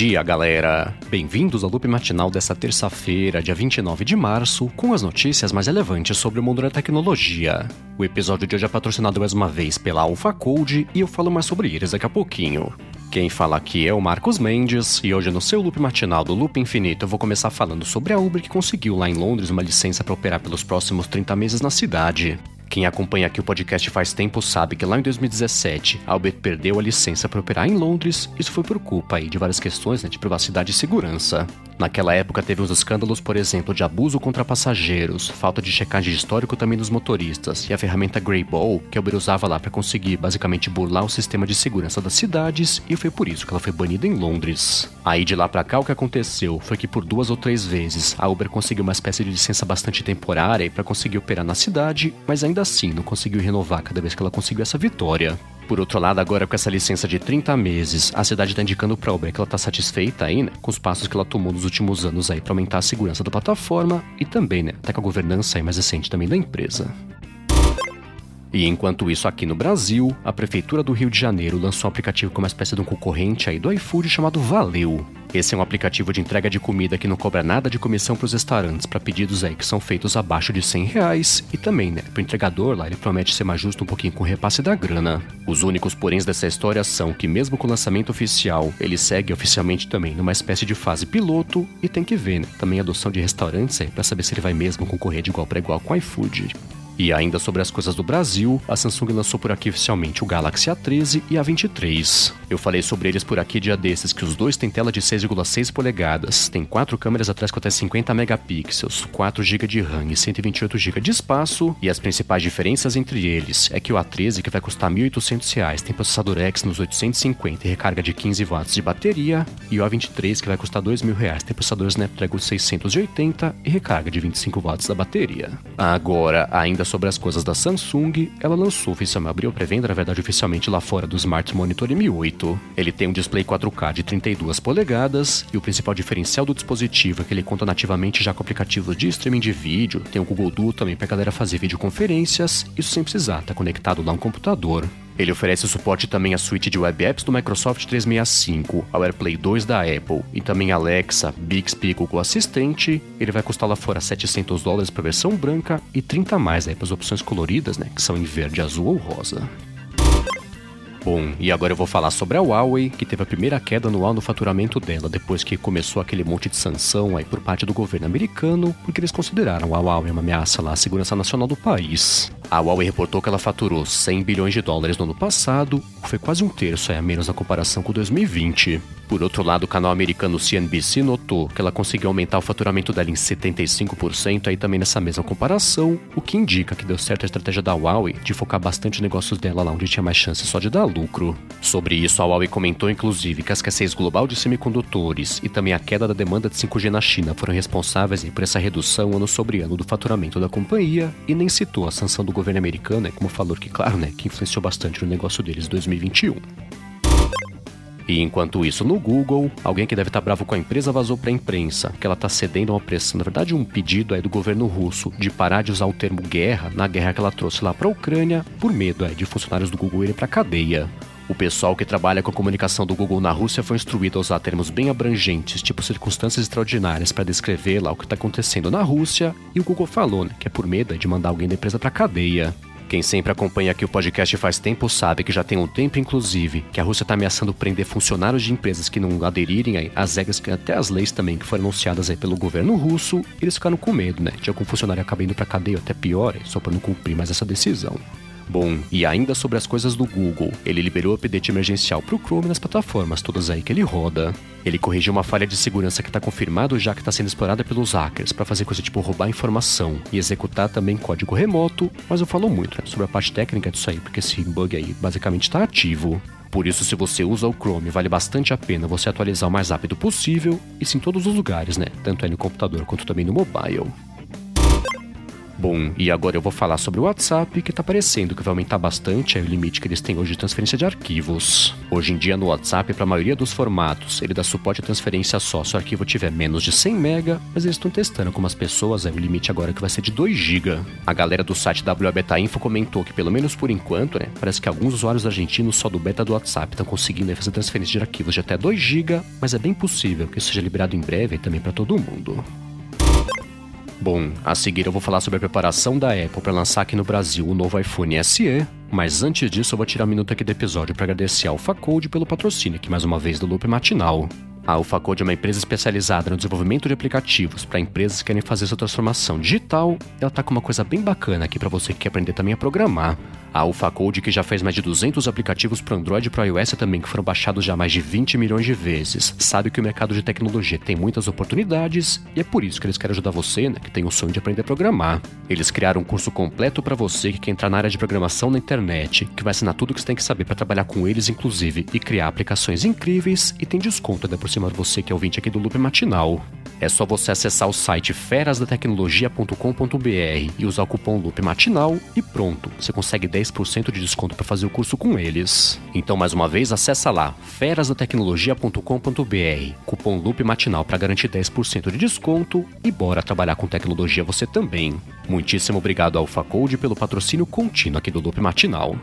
dia, galera! Bem-vindos ao loop matinal dessa terça-feira, dia 29 de março, com as notícias mais relevantes sobre o mundo da tecnologia. O episódio de hoje é patrocinado mais uma vez pela Alpha Code e eu falo mais sobre eles daqui a pouquinho. Quem fala aqui é o Marcos Mendes e hoje no seu loop matinal do Loop Infinito eu vou começar falando sobre a Uber que conseguiu lá em Londres uma licença para operar pelos próximos 30 meses na cidade. Quem acompanha aqui o podcast faz tempo sabe que lá em 2017 a Uber perdeu a licença para operar em Londres. Isso foi por culpa aí de várias questões né, de privacidade e segurança. Naquela época teve uns escândalos, por exemplo, de abuso contra passageiros, falta de checagem de histórico também dos motoristas e a ferramenta Greyball que a Uber usava lá para conseguir basicamente burlar o sistema de segurança das cidades e foi por isso que ela foi banida em Londres. Aí de lá para cá o que aconteceu foi que por duas ou três vezes a Uber conseguiu uma espécie de licença bastante temporária para conseguir operar na cidade, mas ainda assim não conseguiu renovar cada vez que ela conseguiu essa vitória. Por outro lado, agora com essa licença de 30 meses, a cidade está indicando para a Uber que ela está satisfeita aí, né, com os passos que ela tomou nos últimos anos aí para aumentar a segurança da plataforma e também, né, até com a governança aí mais recente também da empresa. E enquanto isso, aqui no Brasil, a Prefeitura do Rio de Janeiro lançou um aplicativo como uma espécie de um concorrente aí do iFood chamado Valeu. Esse é um aplicativo de entrega de comida que não cobra nada de comissão para os restaurantes para pedidos aí que são feitos abaixo de 100 reais e também, né, para o entregador lá ele promete ser mais justo um pouquinho com o repasse da grana. Os únicos poréns dessa história são que mesmo com o lançamento oficial, ele segue oficialmente também numa espécie de fase piloto e tem que ver, né, também a adoção de restaurantes aí para saber se ele vai mesmo concorrer de igual para igual com o iFood. E ainda sobre as coisas do Brasil, a Samsung lançou por aqui oficialmente o Galaxy A13 e A23. Eu falei sobre eles por aqui dia desses, que os dois têm tela de 6,6 polegadas, tem quatro câmeras atrás com até 50 megapixels, 4 GB de RAM e 128 GB de espaço, e as principais diferenças entre eles é que o A13, que vai custar R$ 1.800, tem processador X nos 850 e recarga de 15 watts de bateria, e o A23, que vai custar R$ 2.000, tem processador Snapdragon 680 e recarga de 25 watts da bateria. Agora, ainda sobre as coisas da Samsung, ela lançou oficialmente, abriu pré-venda, na verdade, oficialmente lá fora do Smart Monitor M8. Ele tem um display 4K de 32 polegadas e o principal diferencial do dispositivo é que ele conta nativamente já com aplicativos de streaming de vídeo, tem o Google Duo também para galera fazer videoconferências, isso sem precisar estar tá conectado lá um computador. Ele oferece suporte também à suíte de web apps do Microsoft 365, ao AirPlay 2 da Apple e também Alexa, Bixby Google Assistente. Ele vai custar lá fora 700 dólares para a versão branca e 30 mais aí para as opções coloridas, né, que são em verde, azul ou rosa. Bom, e agora eu vou falar sobre a Huawei, que teve a primeira queda anual no faturamento dela depois que começou aquele monte de sanção aí por parte do governo americano, porque eles consideraram a Huawei uma ameaça lá à segurança nacional do país. A Huawei reportou que ela faturou 100 bilhões de dólares no ano passado, o que foi quase um terço a menos na comparação com 2020. Por outro lado, o canal americano CNBC notou que ela conseguiu aumentar o faturamento dela em 75% aí também nessa mesma comparação, o que indica que deu certo a estratégia da Huawei de focar bastante negócios dela lá onde tinha mais chance só de dar lucro. Sobre isso, a Huawei comentou inclusive que a escassez global de semicondutores e também a queda da demanda de 5G na China foram responsáveis por essa redução ano sobre ano do faturamento da companhia e nem citou a sanção do governo americano, né, como falou que, claro, né, que influenciou bastante no negócio deles em 2021. E enquanto isso, no Google, alguém que deve estar bravo com a empresa vazou para a imprensa que ela está cedendo a uma pressão, na verdade, um pedido aí do governo russo de parar de usar o termo guerra na guerra que ela trouxe lá para a Ucrânia por medo aí, de funcionários do Google irem para cadeia. O pessoal que trabalha com a comunicação do Google na Rússia foi instruído a usar termos bem abrangentes, tipo circunstâncias extraordinárias, para descrever lá o que está acontecendo na Rússia, e o Google falou né, que é por medo de mandar alguém da empresa para cadeia. Quem sempre acompanha aqui o podcast faz tempo sabe que já tem um tempo, inclusive, que a Rússia está ameaçando prender funcionários de empresas que não aderirem às regras, até as leis também, que foram anunciadas aí pelo governo russo. Eles ficaram com medo, né? De algum funcionário acabar indo pra cadeia, até pior, só para não cumprir mais essa decisão. Bom, e ainda sobre as coisas do Google, ele liberou o update emergencial para o Chrome nas plataformas todas aí que ele roda. Ele corrigiu uma falha de segurança que está confirmado já que está sendo explorada pelos hackers para fazer coisa tipo roubar informação e executar também código remoto, mas eu falo muito né, sobre a parte técnica disso aí, porque esse bug aí basicamente está ativo. Por isso, se você usa o Chrome, vale bastante a pena você atualizar o mais rápido possível, e sim em todos os lugares, né? Tanto no computador quanto também no mobile. Bom, e agora eu vou falar sobre o WhatsApp, que tá parecendo que vai aumentar bastante é o limite que eles têm hoje de transferência de arquivos. Hoje em dia no WhatsApp, para a maioria dos formatos, ele dá suporte à transferência só se o arquivo tiver menos de 100 MB, mas eles estão testando com umas pessoas, é o limite agora que vai ser de 2 GB. A galera do site WA Info comentou que pelo menos por enquanto, né, parece que alguns usuários argentinos só do beta do WhatsApp estão conseguindo fazer transferência de arquivos de até 2 GB, mas é bem possível que isso seja liberado em breve também para todo mundo. Bom, a seguir eu vou falar sobre a preparação da Apple para lançar aqui no Brasil o novo iPhone SE, mas antes disso eu vou tirar um minuto aqui do episódio para agradecer ao Facode pelo patrocínio aqui mais uma vez do Loop Matinal. A AlphaCode é uma empresa especializada no desenvolvimento de aplicativos para empresas que querem fazer sua transformação digital. Ela tá com uma coisa bem bacana aqui para você que quer aprender também a programar. A AlphaCode, que já fez mais de 200 aplicativos para Android e para iOS também, que foram baixados já mais de 20 milhões de vezes, sabe que o mercado de tecnologia tem muitas oportunidades e é por isso que eles querem ajudar você, né, que tem o sonho de aprender a programar. Eles criaram um curso completo para você que quer entrar na área de programação na internet, que vai ensinar tudo o que você tem que saber para trabalhar com eles, inclusive, e criar aplicações incríveis e tem desconto ainda por cima de você que é ouvinte aqui do Loop Matinal. É só você acessar o site ferasdatecnologia.com.br e usar o cupom Loop Matinal e pronto, você consegue 10% de desconto para fazer o curso com eles. Então, mais uma vez, acessa lá ferasdatecnologia.com.br, cupom Loop Matinal para garantir 10% de desconto e bora trabalhar com tecnologia você também. Muitíssimo obrigado ao Facode pelo patrocínio contínuo aqui do Loop Matinal.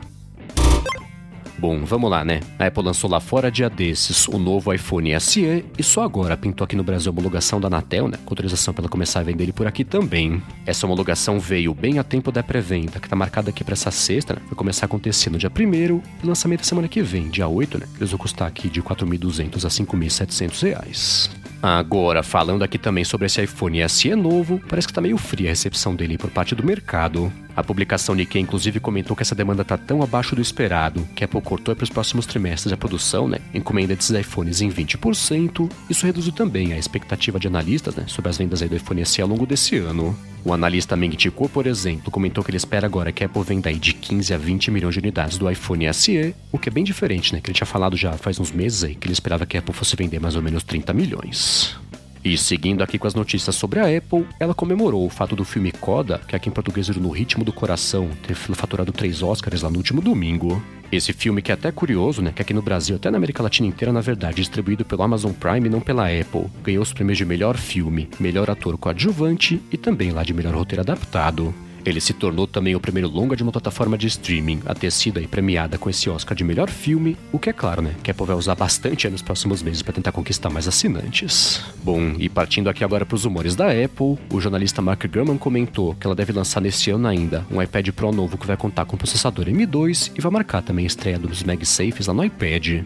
Bom, vamos lá, né? A Apple lançou lá fora dia desses o novo iPhone SE e só agora pintou aqui no Brasil a homologação da Anatel, né? Com autorização para ela começar a vender ele por aqui também. Essa homologação veio bem a tempo da pré-venda, que tá marcada aqui para essa sexta, né? Vai começar a acontecer no dia 1 e lançamento semana que vem, dia 8, né? Eles vão custar aqui de 4.200 a 5.700 reais. Agora, falando aqui também sobre esse iPhone SE novo, parece que tá meio fria a recepção dele por parte do mercado. A publicação Nikkei inclusive comentou que essa demanda tá tão abaixo do esperado que a Apple cortou para os próximos trimestres a produção, né, encomenda desses iPhones em 20%. Isso reduziu também a expectativa de analistas, né, sobre as vendas do iPhone SE ao longo desse ano. O analista Meng Chico, por exemplo, comentou que ele espera agora que a Apple venda de 15 a 20 milhões de unidades do iPhone SE, o que é bem diferente, né, que ele tinha falado já faz uns meses aí que ele esperava que a Apple fosse vender mais ou menos 30 milhões. E seguindo aqui com as notícias sobre a Apple, ela comemorou o fato do filme Coda, que aqui em português No Ritmo do Coração, ter faturado três Oscars lá no último domingo. Esse filme que é até curioso, né, que aqui no Brasil, até na América Latina inteira, na verdade, distribuído pelo Amazon Prime e não pela Apple, ganhou os prêmios de melhor filme, melhor ator coadjuvante e também lá de melhor roteiro adaptado. Ele se tornou também o primeiro longa de uma plataforma de streaming a ter sido premiada com esse Oscar de melhor filme, o que é claro, né, que a Apple vai usar bastante nos próximos meses para tentar conquistar mais assinantes. Bom, e partindo aqui agora para os humores da Apple, o jornalista Mark Gurman comentou que ela deve lançar nesse ano ainda um iPad Pro novo que vai contar com processador M2 e vai marcar também a estreia dos MagSafes lá no iPad.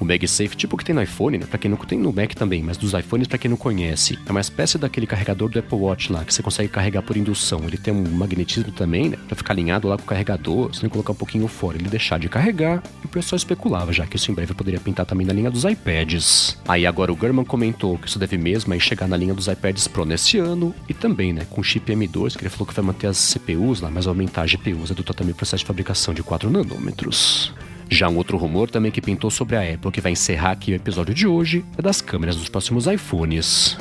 O MagSafe, tipo o que tem no iPhone, né? Pra quem não tem no Mac também, mas dos iPhones, para quem não conhece, é uma espécie daquele carregador do Apple Watch lá, que você consegue carregar por indução. Ele tem um magnetismo também, né? Pra ficar alinhado lá com o carregador, você tem que colocar um pouquinho fora, ele deixar de carregar, e o pessoal especulava já que isso em breve poderia pintar também na linha dos iPads. Aí agora o Gurman comentou que isso deve mesmo aí chegar na linha dos iPads Pro nesse ano, e também, né, com chip M2, que ele falou que vai manter as CPUs lá, mas aumentar a GPUs, redutor também o processo de fabricação de 4 nanômetros. Já um outro rumor também que pintou sobre a Apple, que vai encerrar aqui o episódio de hoje, é das câmeras dos próximos iPhones.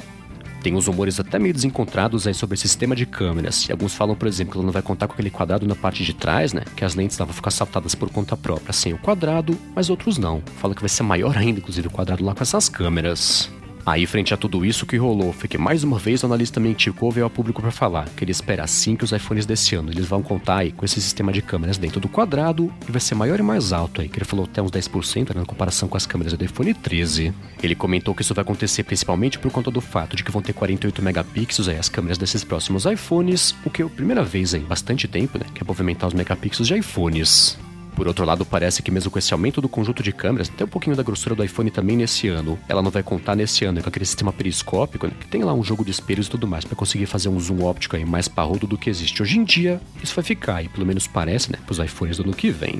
Tem uns rumores até meio desencontrados aí sobre esse sistema de câmeras. E alguns falam, por exemplo, que ela não vai contar com aquele quadrado na parte de trás, né? Que as lentes lá vão ficar saltadas por conta própria sem o quadrado, mas outros não. Falam que vai ser maior ainda, inclusive, o quadrado lá com essas câmeras. Aí, frente a tudo isso, que rolou foi que mais uma vez o analista Mentico veio ao público para falar que ele espera assim que os iPhones desse ano eles vão contar aí com esse sistema de câmeras dentro do quadrado e vai ser maior e mais alto aí, que ele falou até uns 10% né, na comparação com as câmeras do iPhone 13. Ele comentou que isso vai acontecer principalmente por conta do fato de que vão ter 48 megapixels aí as câmeras desses próximos iPhones, o que é a primeira vez em bastante tempo, né, que é movimentar os megapixels de iPhones. Por outro lado, parece que mesmo com esse aumento do conjunto de câmeras, até um pouquinho da grossura do iPhone também nesse ano, ela não vai contar nesse ano com aquele sistema periscópico, né, que tem lá um jogo de espelhos e tudo mais, para conseguir fazer um zoom óptico aí mais parrudo do que existe hoje em dia. Isso vai ficar, e pelo menos parece, né, pros iPhones do ano que vem.